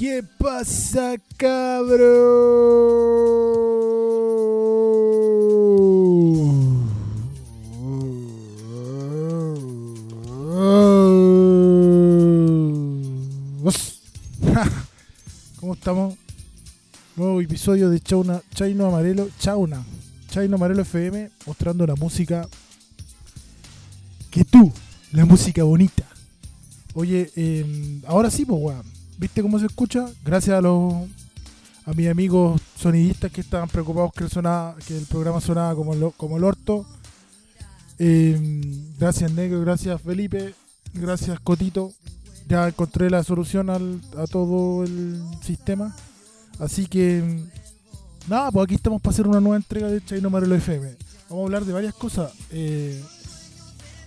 ¿Qué pasa, cabros? ¿Cómo estamos? Nuevo episodio de Chauna, Chaino Amarelo, Chauna, Chaino Amarelo FM, mostrando la música que tú, la música bonita. Oye, eh, ahora sí, pues, weón. ¿Viste cómo se escucha? Gracias a los a mis amigos sonidistas que estaban preocupados que el, sonaba, que el programa sonaba como el, como el orto. Eh, gracias Negro, gracias Felipe, gracias Cotito. Ya encontré la solución al, a todo el sistema. Así que, nada, pues aquí estamos para hacer una nueva entrega de Chaino Marelo FM. Vamos a hablar de varias cosas. Eh,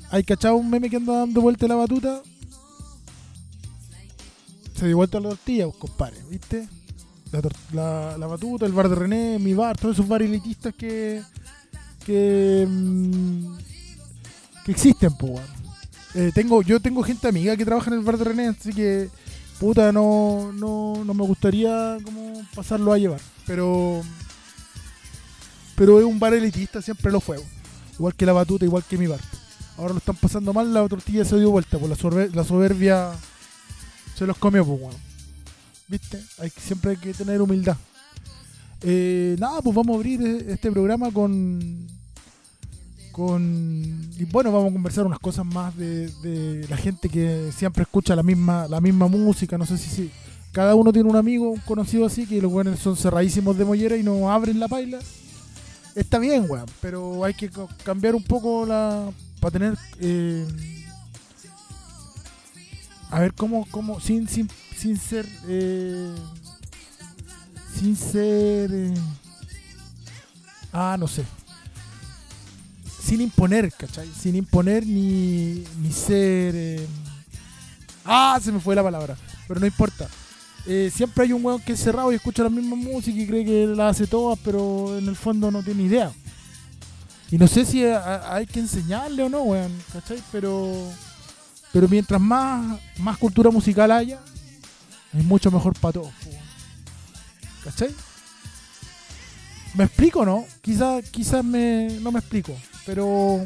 ¿Hay cachado un meme que anda dando vuelta la batuta? Se dio vuelta la tortilla, pues, compadre, ¿viste? La, la, batuta, el bar de René, mi bar, todos esos bares elitistas que. que. Mmm, que existen, pues, eh, tengo, Yo tengo gente amiga que trabaja en el bar de René, así que. puta, no, no, no me gustaría como pasarlo a llevar. Pero. Pero es un bar elitista, siempre lo fue. Igual que la batuta, igual que mi bar. Ahora lo están pasando mal, la tortilla se dio vuelta, por sober la soberbia se los comió, pues, bueno. ¿Viste? Hay, siempre hay que tener humildad. Eh, nada, pues vamos a abrir este programa con. con. Y bueno, vamos a conversar unas cosas más de, la gente que siempre escucha la misma, la misma música. No sé si, si cada uno tiene un amigo, un conocido así, que los buenos son cerradísimos de mollera y no abren la paila. Está bien, weón, pero hay que cambiar un poco la. para tener. Eh, a ver cómo, cómo sin, sin, sin ser eh, sin ser eh, ah no sé sin imponer ¿cachai? sin imponer ni, ni ser eh, ah se me fue la palabra pero no importa siempre hay un weón que es cerrado y escucha la misma música y cree que la hace todas pero en el fondo no tiene idea y no sé si hay que enseñarle o no weón ¿cachai? pero pero mientras más, más cultura musical haya, es mucho mejor para todos. ¿Cachai? ¿Me explico no? Quizás quizás me, no me explico, pero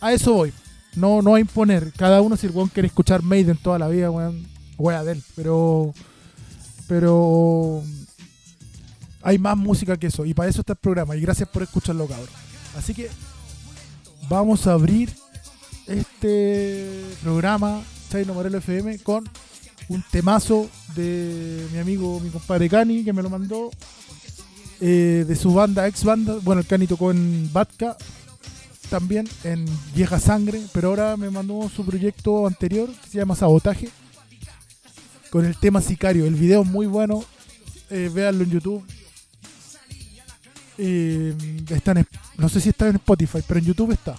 a eso voy. No, no a imponer. Cada uno si el weón quiere escuchar Maiden toda la vida, weón, wea de él. Pero, pero hay más música que eso. Y para eso está el programa. Y gracias por escucharlo, cabrón. Así que vamos a abrir este programa Chaino Morelo FM con un temazo de mi amigo, mi compadre Cani, que me lo mandó, eh, de su banda, ex banda. Bueno, el Cani tocó en Batka, también en Vieja Sangre, pero ahora me mandó su proyecto anterior, que se llama Sabotaje, con el tema Sicario. El video es muy bueno, eh, véanlo en YouTube. Eh, está en, no sé si está en Spotify, pero en YouTube está.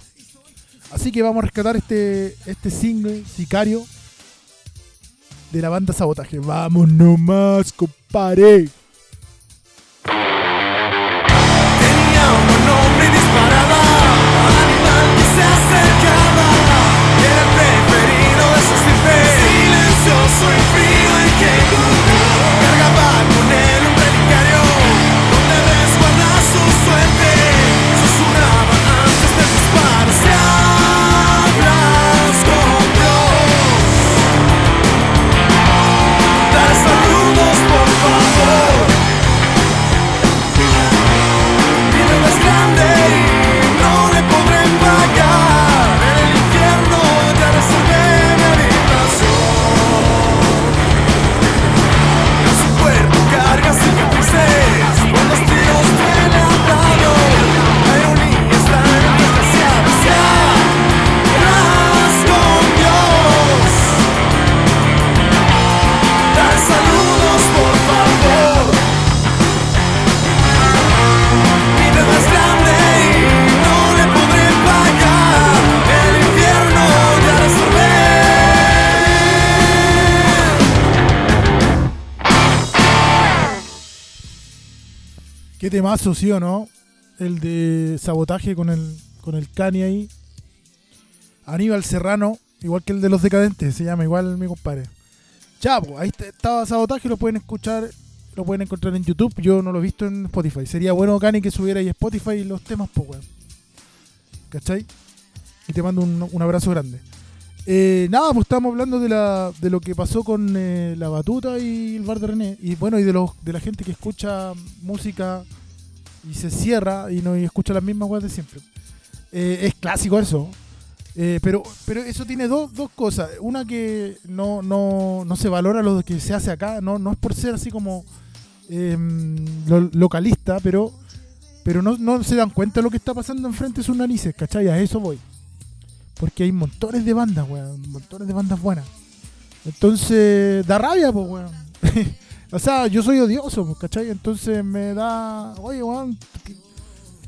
Así que vamos a rescatar este, este single, Sicario, de la banda Sabotaje. Vamos nomás, compadre. Silencioso frío temazo, sí o no. El de sabotaje con el, con el Cani ahí. Aníbal Serrano, igual que el de los decadentes, se llama igual mi compadre. Ya, pues, ahí estaba Sabotaje, lo pueden escuchar, lo pueden encontrar en YouTube. Yo no lo he visto en Spotify. Sería bueno, Cani, que subiera ahí Spotify los temas, pues, weón. ¿Cachai? Y te mando un, un abrazo grande. Eh, nada, pues estábamos hablando de, la, de lo que pasó con eh, la batuta y el bar de René. Y bueno, y de, los, de la gente que escucha música y se cierra y no y escucha las mismas weas de siempre. Eh, es clásico eso. Eh, pero, pero eso tiene dos, dos cosas. Una que no, no, no se valora lo que se hace acá. No, no es por ser así como em, lo- localista, pero, pero no, no se dan cuenta de lo que está pasando enfrente de sus narices, ¿cachai? A eso voy. Porque hay montones de bandas, weón. Montones de bandas buenas. Entonces, da rabia, pues, weón. o sea, yo soy odioso, pues, ¿cachai? Entonces me da. Oye, weón.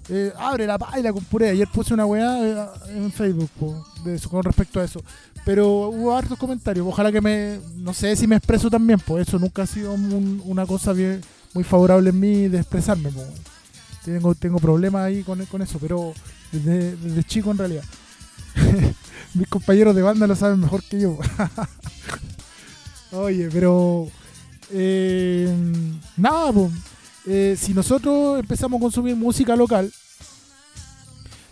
eh, abre la paila con puré. Ayer puse una weá eh, en Facebook po, de eso, con respecto a eso. Pero hubo hartos comentarios. Ojalá que me. No sé si me expreso también, pues eso nunca ha sido un- una cosa bien, muy favorable en mí de expresarme. po. Tengo, tengo problemas ahí con, con eso, pero desde chico en realidad. Mis compañeros de banda lo saben mejor que yo. Oye, pero. Eh, nada. Eh, si nosotros empezamos a consumir música local,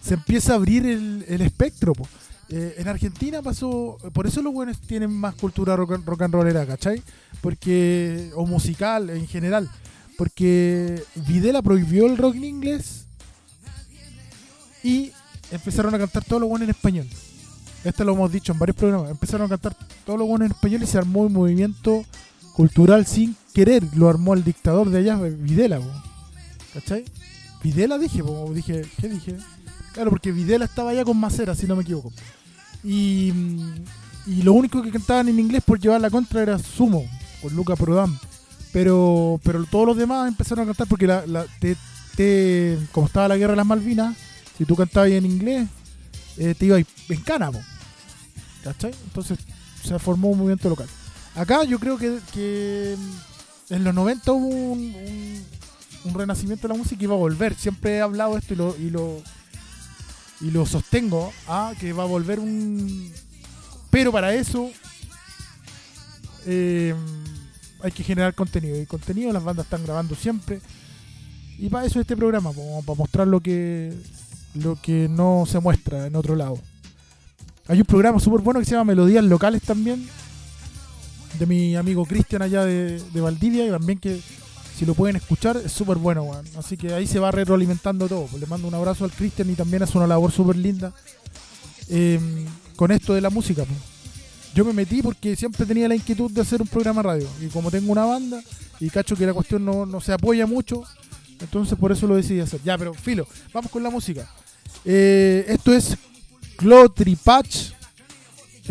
se empieza a abrir el, espectro. Eh, en Argentina pasó, por eso los buenos tienen más cultura rock, and- rock and rollera, ¿cachai? Porque, o musical en general, porque Videla prohibió el rock en inglés y empezaron a cantar todos los buenos en español. Esto lo hemos dicho en varios programas. Empezaron a cantar todos los buenos en español y se armó un movimiento cultural sin querer. Lo armó el dictador de allá, Videla, po. ¿cachai? Videla dije, dije, ¿qué dije? Claro, porque Videla estaba allá con Macera, si no me equivoco. Y, y lo único que cantaban en inglés por llevar la contra era Sumo, con Luca Prodan. Pero, pero todos los demás empezaron a cantar porque la, la- te- te- como estaba la guerra de las Malvinas, si tú cantabas en inglés, eh, te ibas en cana. ¿cachai? Entonces se formó un movimiento local. Acá yo creo que, en los 90 hubo un, renacimiento de la música y va a volver. Siempre he hablado esto y lo, y lo, y lo sostengo a que va a volver un... Pero para eso eh, hay que generar contenido. Y contenido las bandas están grabando siempre. Y para eso este programa, para mostrar lo que, lo que no se muestra en otro lado. Hay un programa súper bueno que se llama Melodías Locales también, de mi amigo Cristian allá de, de Valdivia, y también que si lo pueden escuchar es súper bueno. Así que ahí se va retroalimentando todo. Pues le mando un abrazo al Cristian y también hace una labor súper linda eh, con esto de la música. Yo me metí porque siempre tenía la inquietud de hacer un programa radio. Y como tengo una banda y cacho que la cuestión no, no se apoya mucho, entonces por eso lo decidí hacer. Ya, pero filo, vamos con la música. Eh, esto es Clotripach, eh,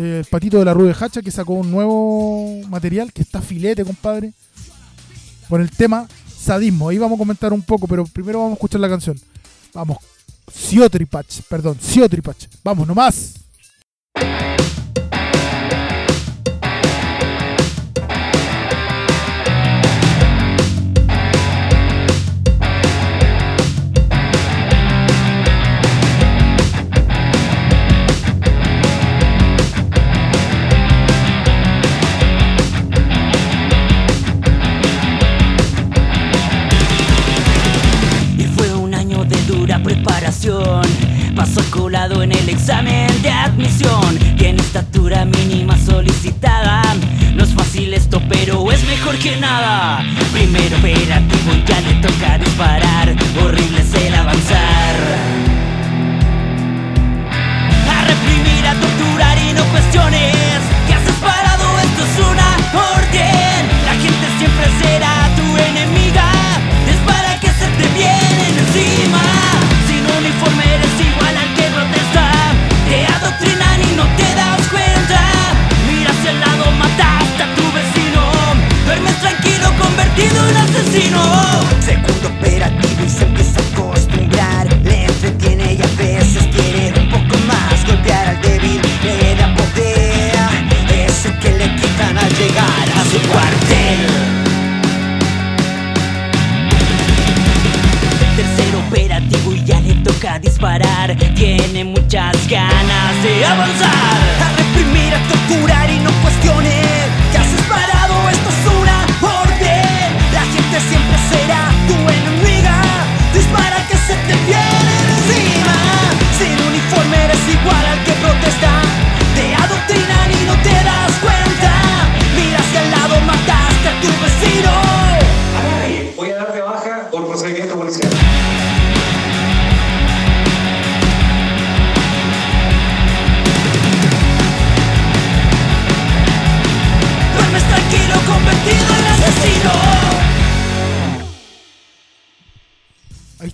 el patito de la Rue Hacha, que sacó un nuevo material que está filete, compadre. Con el tema sadismo. Ahí vamos a comentar un poco, pero primero vamos a escuchar la canción. Vamos. Siotripach, perdón, Siotripach. Vamos nomás. Examen de admisión. Tiene estatura mínima solicitada. No es fácil esto, pero es mejor que nada. Primero operativo y ya le toca disparar. Horrible es el avanzar. A reprimir, a torturar y no cuestiones.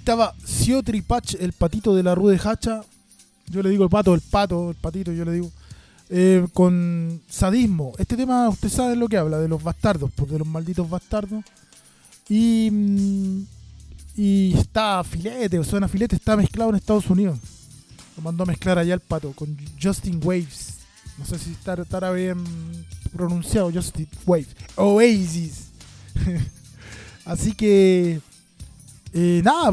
Estaba Siotri Patch, el patito de la Rue de Hacha. Yo le digo el pato, el pato, el patito, yo le digo. Eh, con sadismo. Este tema, usted sabe lo que habla, de los bastardos, pues, de los malditos bastardos. Y, mm, y está filete, o suena filete, está mezclado en Estados Unidos. Lo mandó a mezclar allá el pato con Justin Waves. No sé si estar- estará bien pronunciado, Justin Waves. Oasis. Así que, eh, nada,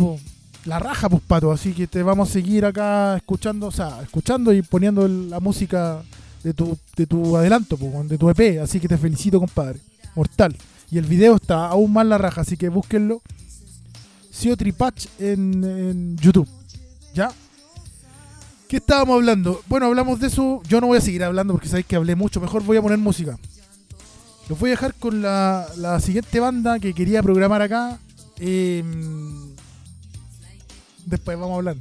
la raja, pues pato. Así que te vamos a seguir acá escuchando, o sea, escuchando y poniendo la música de tu, de tu adelanto, po, de tu EP. Así que te felicito, compadre. Mortal. Y el video está aún más la raja, así que búsquenlo. Sio Tripatch en, en YouTube. ¿Ya? ¿Qué estábamos hablando? Bueno, hablamos de eso. Yo no voy a seguir hablando porque sabéis que hablé mucho. Mejor voy a poner música. Los voy a dejar con la, la siguiente banda que quería programar acá. Em, después vamos a hablar.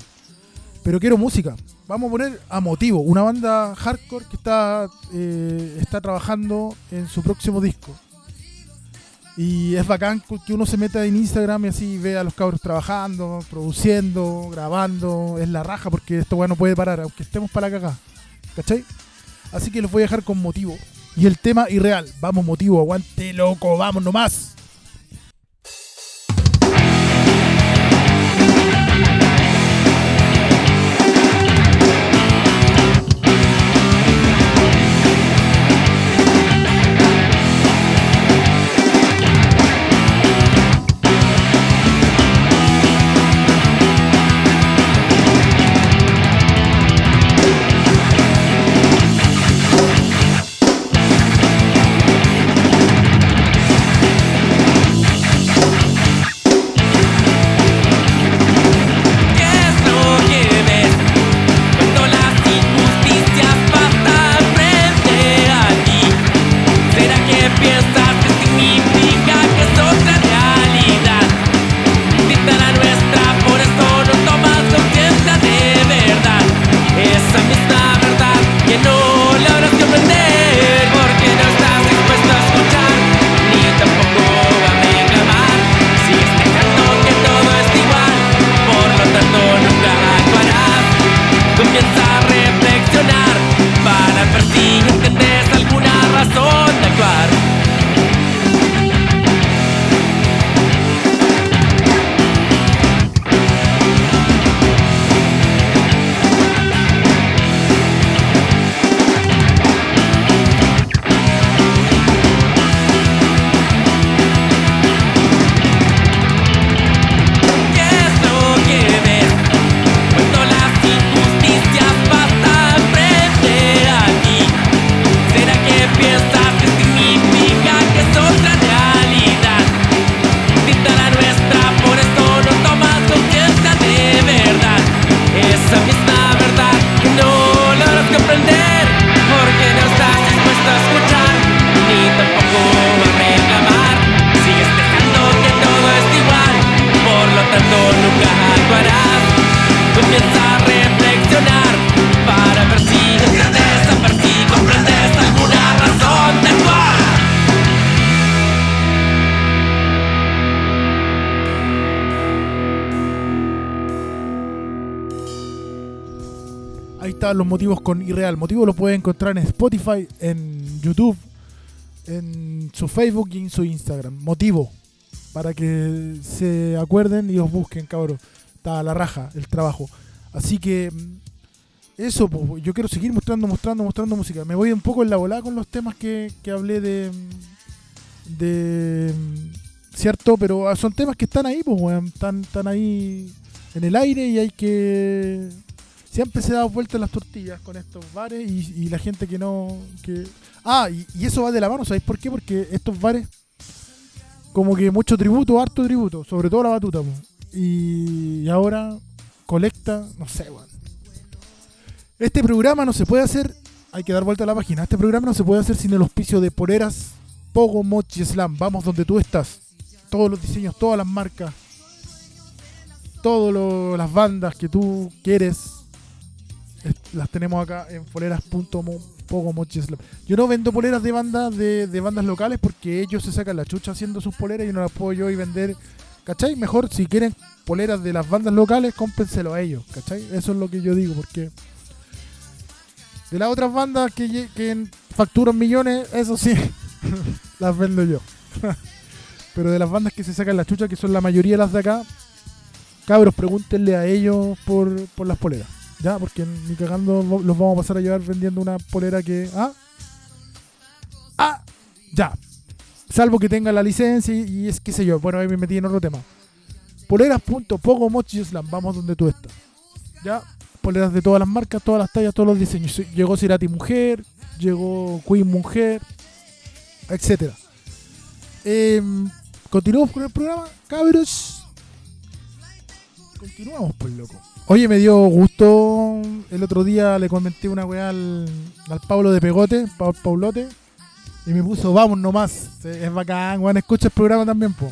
Pero quiero música. Vamos a poner a Motivo, una banda hardcore que está, eh, está trabajando en su próximo disco. Y es bacán que uno se meta en Instagram y así ve a los cabros trabajando, produciendo, grabando. Es la raja porque esto bueno no puede parar, aunque estemos para la cagada. ¿Cachai? Así que los voy a dejar con motivo. Y el tema irreal. Vamos, motivo, aguante loco, vamos nomás. inside motivos con Irreal. Motivo lo pueden encontrar en Spotify, en YouTube, en su Facebook y en su Instagram. Motivo. Para que se acuerden y los busquen, cabros. Está la raja el trabajo. Así que mm, eso, pues, yo quiero seguir mostrando, mostrando, mostrando música. Me voy un poco en la volada con los temas que, que hablé de. mm, de. mm, ¿Cierto? Pero ah, son temas que están ahí, pues, weón. Están, están ahí en el aire y hay que siempre se da vuelta las tortillas con estos bares y, la gente que no. Que... Ah, y, eso va de la mano, ¿sabéis por qué? Porque estos bares, como que mucho tributo, harto tributo, sobre todo la batuta. Y, ahora colecta, no sé, weón. Este programa no se puede hacer, hay que dar vuelta a la página. Este programa no se puede hacer sin el auspicio de Poleras, Pogo, Mochi, Slam. Vamos donde tú estás. Todos los diseños, todas las marcas, todas las bandas que tú quieres las tenemos acá en poleras.pogomocheslam. Yo no vendo poleras de bandas de, bandas locales porque ellos se sacan la chucha haciendo sus poleras y no las puedo yo y vender ¿cachai? Mejor si quieren poleras de las bandas locales, cómpenselo a ellos, ¿cachai? Eso es lo que yo digo, porque de las otras bandas que facturan millones, eso sí, las vendo yo. Pero de las bandas que se sacan la chucha, que son la mayoría de las de acá, cabros, pregúntenle a ellos por, por las poleras. Ya, porque ni cagando los vamos a pasar a llevar vendiendo una polera que. ¿Ah? ¡Ah! Ya. Salvo que tenga la licencia y, es qué sé yo. Bueno, ahí me metí en otro tema. Poleras.pogo Mochi Slam. Vamos donde tú estás. Ya. Poleras de todas las marcas, todas las tallas, todos los diseños. Llegó Cirati Mujer, llegó Queen Mujer, etcétera. Em, Continuamos con el programa, cabros. Continuamos, pues loco. Oye, me dio gusto. El otro día le comenté una weá al, al Pablo de Pegote, Pa- Paulote. Y me puso, vamos nomás. Es bacán, weón. Escucha el programa también, po.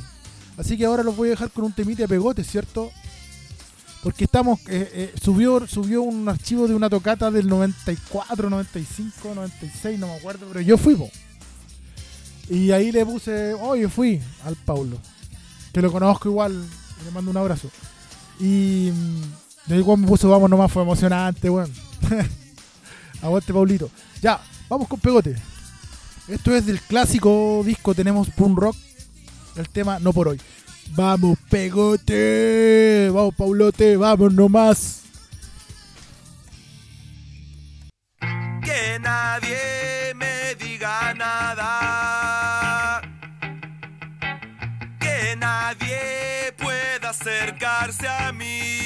Así que ahora los voy a dejar con un temite de Pegote, ¿cierto? Porque estamos. eh, eh, subió, subió un archivo de una tocata del 94, 95, 96, no me acuerdo, pero yo fui, po. Y ahí le puse, oye, fui al Paulo. Que lo conozco igual. Le mando un abrazo. Y ahí cuando me puso vamos nomás, fue emocionante, weón. Aguante, Paulito. Ya, vamos con Pegote. Esto es del clásico disco Tenemos Punk Rock. El tema No por hoy. Vamos, Pegote. Vamos, Paulote. Vamos nomás. que nadie me diga nada. Que nadie pueda acercarse a mí.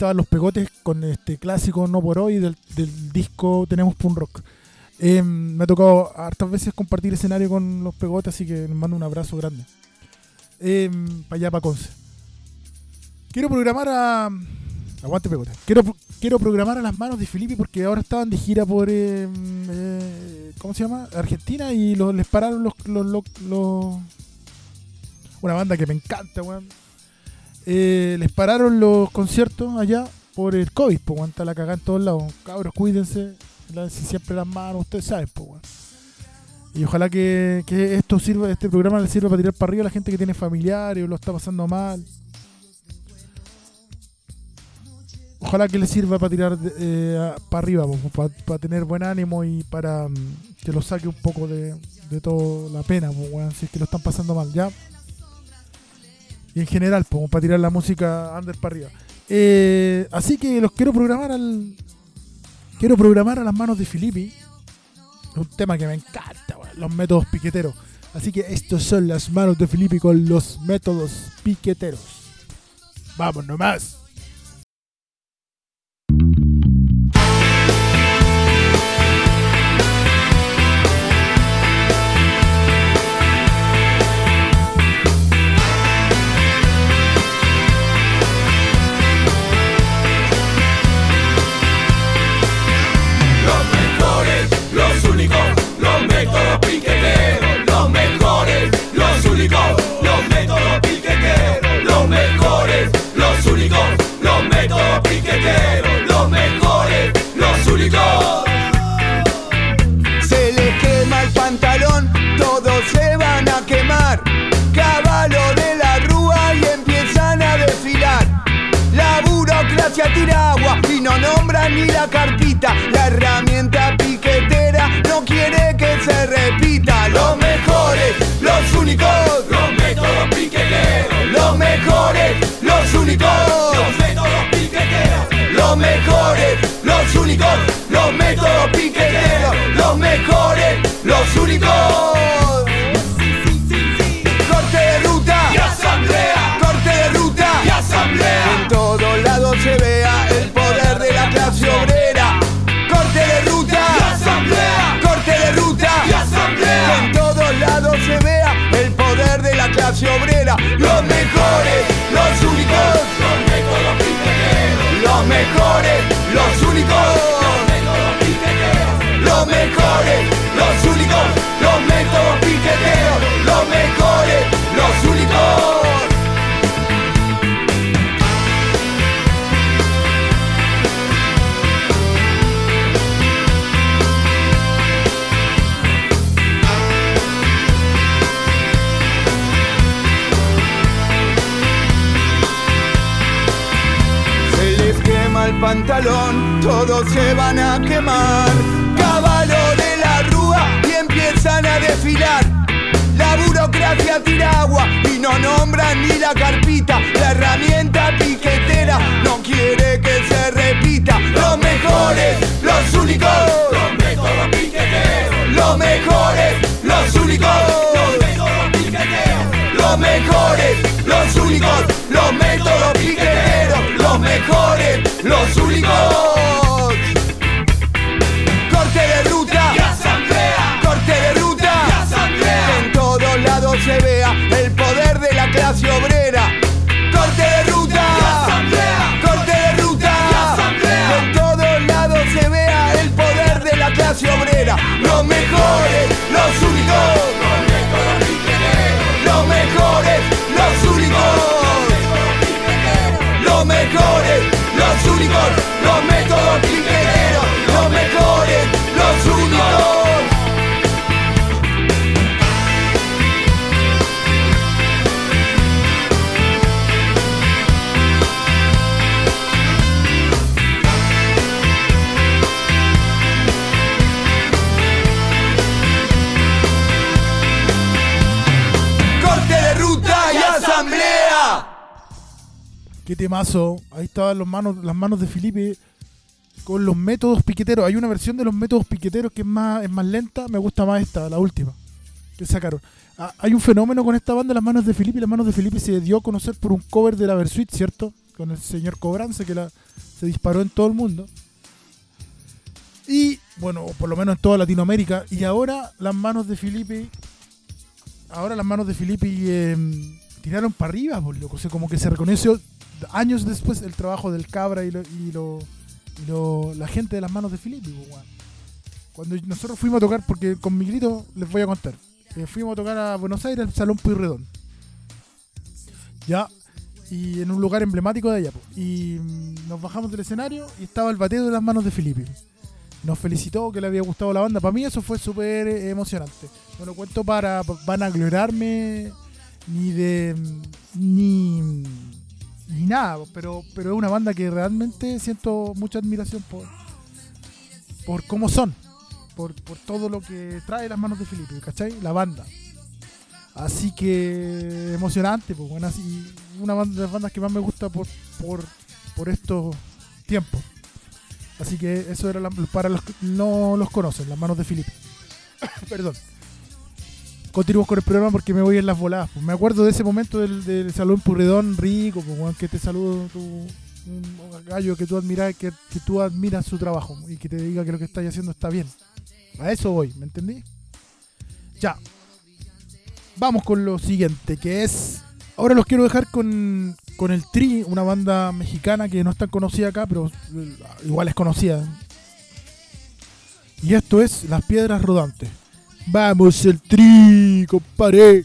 Estaban los pegotes con este clásico No por hoy del, del disco Tenemos Punk Rock. Eh, me ha tocado hartas veces compartir escenario con los pegotes, así que les mando un abrazo grande. para allá, para Conce. Quiero programar a. Aguante pegote. Quiero, quiero programar a las manos de Felipe porque ahora estaban de gira por. eh, eh, ¿Cómo se llama? Argentina y los, les pararon los, los, los, los- Una banda que me encanta, weón. Eh, les pararon los conciertos allá por el COVID, pues, está la cagada en todos lados. Cabros, cuídense, lávense siempre las manos, ustedes saben, pues. Y ojalá que, que esto sirva, este programa le sirva para tirar para arriba a la gente que tiene familiares o lo está pasando mal. Ojalá que le sirva para tirar eh, para arriba, para, tener buen ánimo y para mm, que lo saque un poco de, de toda la pena, weón, si es que lo están pasando mal, ¿ya? Y en general, como para tirar la música under para arriba. Eh, así que los quiero programar al. Quiero programar a las manos de Filippi. Un tema que me encanta, los métodos piqueteros. Así que estos son las manos de Filippi con los métodos piqueteros. Vamos nomás. Se les quema el pantalón, todos se van a quemar. Caballo de la rúa y empiezan a desfilar. La burocracia tira agua y no nombra ni la carpita. La herramienta piquetera no quiere que se repita. Los mejores, los únicos, Los métodos piqueteros. los mejores, los únicos. Los métodos piqueteros. Los mejores, los únicos, los métodos piqueteros, los mejores, los únicos. Corte de ruta Y asamblea. corte de ruta Y asamblea. En todos lados se vea el poder de la clase obrera. Corte de ruta Y asamblea. corte de ruta Y asamblea. En todos lados se vea el poder de la clase obrera. Los mejores, los únicos, Los métodos piqueteros. los mejores, los únicos. Mejores, los únicos, los métodos piqueteros, los mejores, los únicos. El pantalón, todos se van a quemar. La burocracia tira agua y no nombran ni la carpita. La herramienta piquetera no quiere que se repita. Los mejores, los únicos, Los métodos piqueteros. los mejores, los únicos. Los métodos piqueteros. Los mejores, los únicos, los métodos piqueteros, los mejores, los únicos. De la temazo. Ahí estaban los manos, las manos de Felipe con los métodos piqueteros. Hay una versión de los métodos piqueteros que es más, es más lenta. Me gusta más esta, la última. Que sacaron. Ah, hay un fenómeno con esta banda, Las Manos de Felipe. Las Manos de Felipe se dio a conocer por un cover de la Versuit, ¿cierto? Con el señor Cobrance que la, se disparó en todo el mundo. Y, bueno, por lo menos en toda Latinoamérica. Y ahora Las Manos de Felipe ahora las manos de Filippi eh, tiraron para arriba, por loco. O sea, como que se reconoció años después el trabajo del Cabra y, lo, y, lo- y lo- la gente de las manos de weón. Cuando nosotros fuimos a tocar, porque con mi grito les voy a contar. Eh, fuimos a tocar a Buenos Aires, al Salón Puyredón. Ya, y en un lugar emblemático de allá. po. Y mm, nos bajamos del escenario y estaba el bateo de las manos de Filippi. nos felicitó que le había gustado la banda. Para mí eso fue súper eh, emocionante. No lo cuento para vanagloriarme ni de ni ni nada, pero pero es una banda que realmente siento mucha admiración por por cómo son, por, por todo lo que trae las manos de Felipe, ¿cachai? La banda. Así que emocionante, pues bueno, así una de las bandas que más me gusta por, por, por estos tiempos. Así que eso era la- para los que no los conocen, las manos de Felipe. Perdón. Continuamos con el programa porque me voy en las voladas. pues. Me acuerdo de ese momento del, del salón Purredón rico, pues, que te saludo tu, un gallo que tú admiras, que, que tú admiras su trabajo y que te diga que lo que estás haciendo está bien. A eso voy, ¿me entendí? Ya. Vamos con lo siguiente, que es. Ahora los quiero dejar con, con el Tri, una banda mexicana que no es tan conocida acá, pero eh, igual es conocida. Y esto es Las Piedras Rodantes. Vamos el Tri, compadre.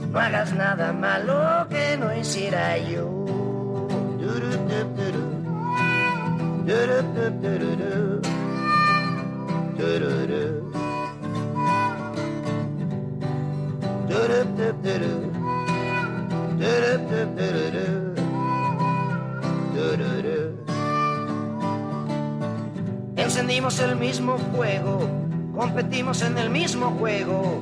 No hagas nada malo que no hiciera yo. Encendimos el mismo fuego, competimos en el mismo juego,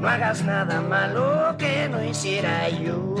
No hagas nada malo que no hiciera yo.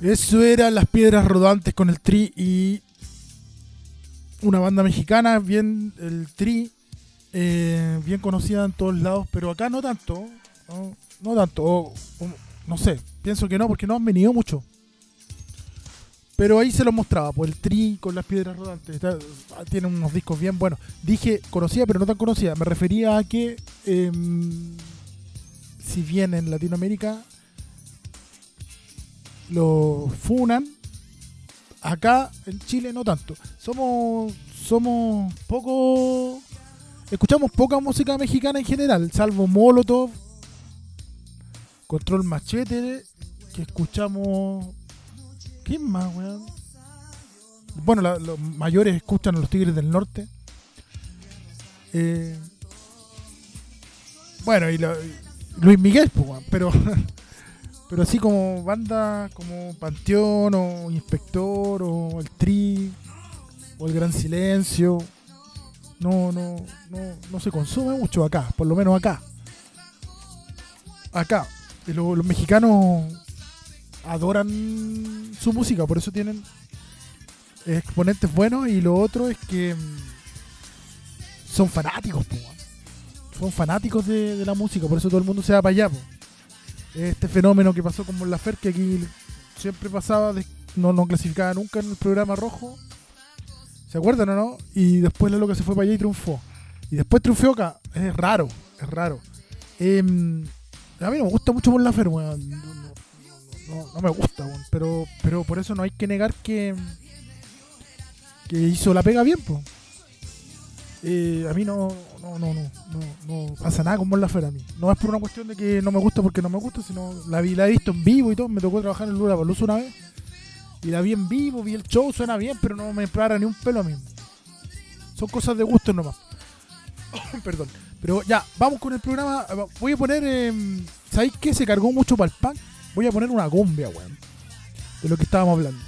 Eso era Las Piedras Rodantes con el Tri y una banda mexicana, bien el Tri, eh, bien conocida en todos lados, pero acá no tanto, no, tanto, o- no sé, pienso que no, porque no han venido mucho. Pero ahí se los mostraba, pues el Tri con Las Piedras Rodantes, está- tiene unos discos bien buenos. Dije conocida, pero no tan conocida, me refería a que em, si bien en Latinoamérica lo funan, Acá en Chile no tanto. Somos somos poco escuchamos poca música mexicana en general, salvo Molotov, Control Machete, que escuchamos ¿Quién más, weón? Bueno, la- los mayores escuchan a los Tigres del Norte. Eh, bueno, y, la- Luis Miguel, pues, pero pero así como banda como Panteón o Inspector o el Tri o el Gran Silencio no no no no se consume mucho acá, por lo menos acá. Acá Y lo- los mexicanos adoran su música, por eso tienen exponentes buenos y lo otro es que mm, son fanáticos, po, son fanáticos de, la música, por eso todo el mundo se va para allá. Este fenómeno que pasó con Mon Lafer, que aquí siempre pasaba, no, no clasificaba nunca en el programa rojo, ¿se acuerdan o no? Y después la loca se fue para allá y triunfó. Y después triunfó acá, es raro, es raro. Em, a mí no me gusta mucho Mon Lafer, weón. No- no me gusta, weón. Pero, pero por eso no hay que negar que, que hizo la pega bien, pues. A mí no, no, no, no, no, no pasa nada con Mon Laferte a mí. No es por una cuestión de que no me gusta porque no me gusta, sino la, vi, la he visto en vivo y todo. Me tocó trabajar en Lula Palusa una vez. Y la vi en vivo, vi el show, suena bien, pero no me para ni un pelo a mí. Son cosas de gusto nomás. Perdón. Pero ya, vamos con el programa. Voy a poner. Eh, ¿Sabéis qué? Se cargó mucho para el punk. Voy a poner una cumbia, weón. De lo que estábamos hablando.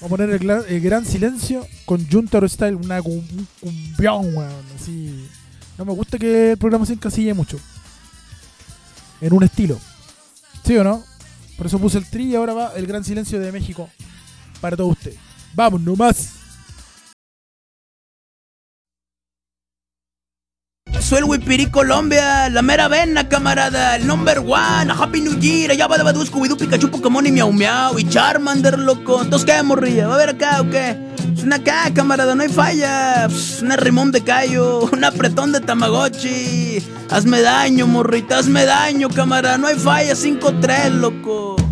Vamos a poner el, gran silencio con Juntaro Style, una cum- un cumbión, weón. Así. No me gusta que el programa se encasille mucho. En un estilo. ¿Sí o no? Por eso puse el tri y ahora va el gran silencio de México para todos ustedes. Vamos nomás. El Wipiri Colombia, la mera vena, camarada, el number one, a Happy New Year, allá va de Badu, Scooby-Doo, Pikachu, Pokémon y Miau Miau, y Charmander, loco. Entonces, ¿qué, morrilla? ¿Va a ver acá o qué? Es una acá, camarada, no hay falla. Pss, una rimón de callo, un apretón de Tamagotchi. Hazme daño, morrita, hazme daño, camarada, no hay falla, 5-3, loco.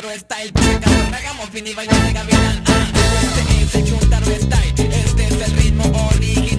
Chuntaro style y bailo de gavilán ah. Este es el chuntaro Este es el ritmo original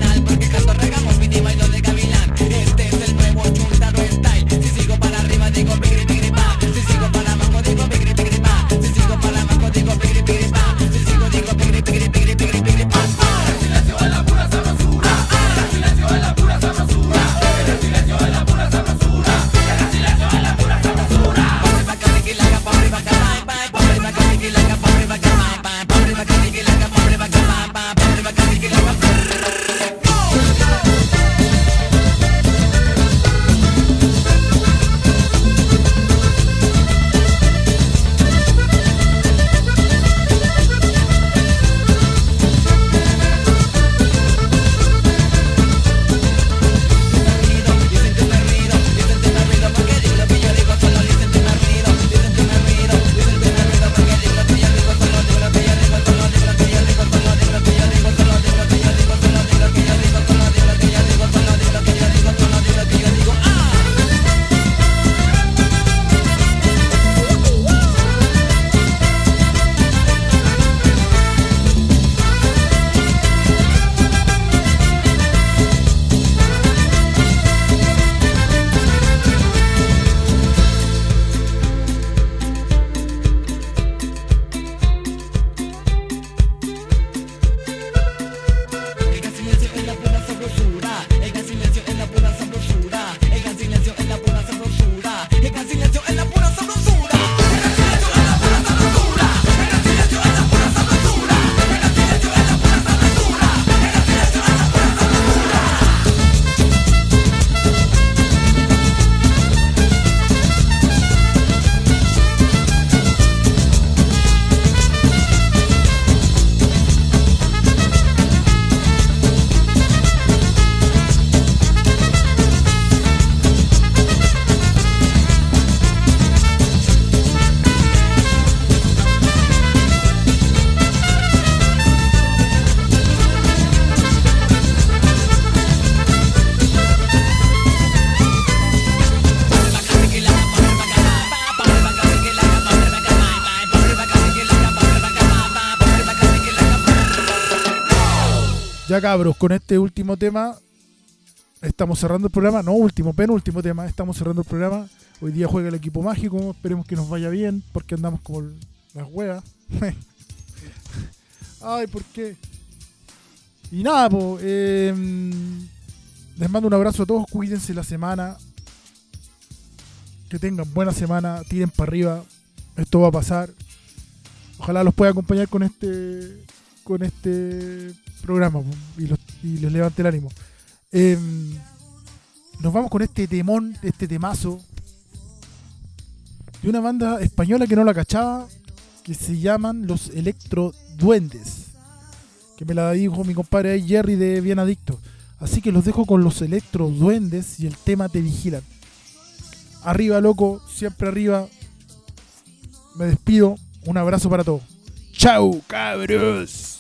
Ya cabros, con este último tema estamos cerrando el programa. No, último, penúltimo tema. Estamos cerrando el programa. Hoy día juega el equipo mágico. Esperemos que nos vaya bien porque andamos como las huevas. Ay, ¿por qué? Y nada, pues. les mando un abrazo a todos. Cuídense la semana. Que tengan buena semana. Tiren para arriba. Esto va a pasar. Ojalá los pueda acompañar con este con este programa y, los- y les levante el ánimo. Em, nos vamos con este temón, este temazo de una banda española que no la cachaba, que se llaman los Electro Duendes, que me la dijo mi compadre Jerry de Bien Adicto. Así que los dejo con los Electro Duendes y el tema Te Vigilan. Arriba, loco, siempre arriba. Me despido. Un abrazo para todos. Chau, cabros.